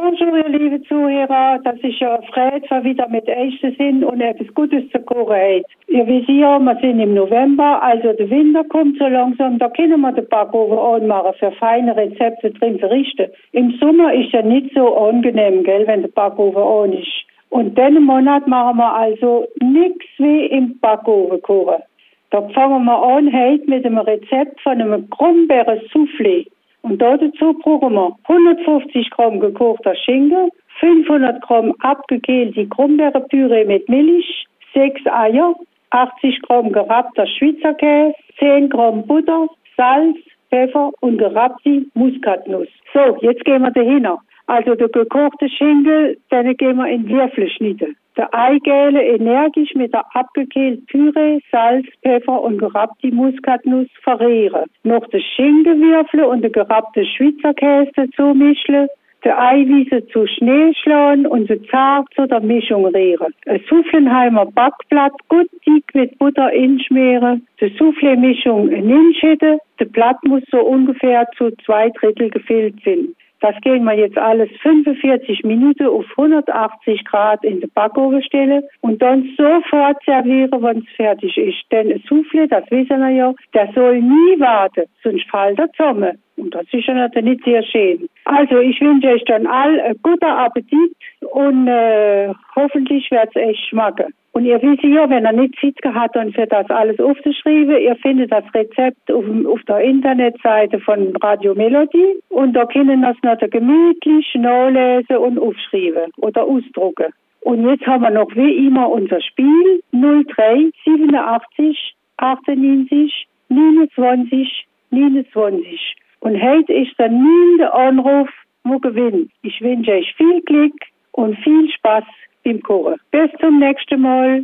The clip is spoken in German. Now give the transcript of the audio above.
Bonjour, liebe Zuhörer. Das ist ja Fred, der wieder mit Echten sind und etwas Gutes zu kochen. Ihr wisst ja, wir sind im November, also der Winter kommt so langsam. Da können wir den Backofen anmachen für feine Rezepte drin zu richten. Im Sommer ist ja nicht so angenehm, gell, wenn der Backofen an ist. Und diesen Monat machen wir also nichts wie im Backofen kochen. Da fangen wir an heute mit einem Rezept von einem Krummbeeren-Soufflé. Und dazu brauchen wir 150 Gramm gekochter Schinken, 500 Gramm abgekehlte Krummbeerenpüree mit Milch, 6 Eier, 80 Gramm gerappter Schweizer Käse, 10 Gramm Butter, Salz, Pfeffer und gerappte Muskatnuss. So, jetzt gehen wir dahin. Also der gekochte Schinken, den gehen wir in Würfel schneiden. Der Eigele energisch mit der abgekehlten Püree, Salz, Pfeffer und gerappte Muskatnuss verrieren. Noch den Schinkenwürfel und den gerappten Schweizer Käse dazu mischen. Der Eiweiße zu Schnee schlagen und sie zart zu der Mischung rühren. Ein Soufflenheimer Backblatt gut dick mit Butter inschmieren. Die Soufflé-Mischung inschütten. Der Blatt muss so ungefähr zu zwei Drittel gefüllt sein. Das gehen wir jetzt alles 45 Minuten auf 180 Grad in den Backofen stellen und dann sofort servieren, wenn es fertig ist. Denn ein Soufflé, das wissen wir ja, der soll nie warten, sonst fällt er zusammen. Und das ist ja natürlich nicht sehr schön. Also ich wünsche euch dann all einen guten Appetit und äh, hoffentlich wird es euch schmecken. Und ihr wisst ja, wenn er nicht Zeit gehabt hat, für das alles aufzuschreiben, ihr findet das Rezept auf, auf der Internetseite von Radio Melodie und da können es noch gemütlich nachlesen und aufschreiben oder ausdrucken. Und jetzt haben wir noch wie immer unser Spiel 03 87 98 29 29. Und heute ist der neunte Anruf, wo gewinnt. Ich wünsche euch viel Glück und viel Spaß beim Kochen. Bis zum nächsten Mal.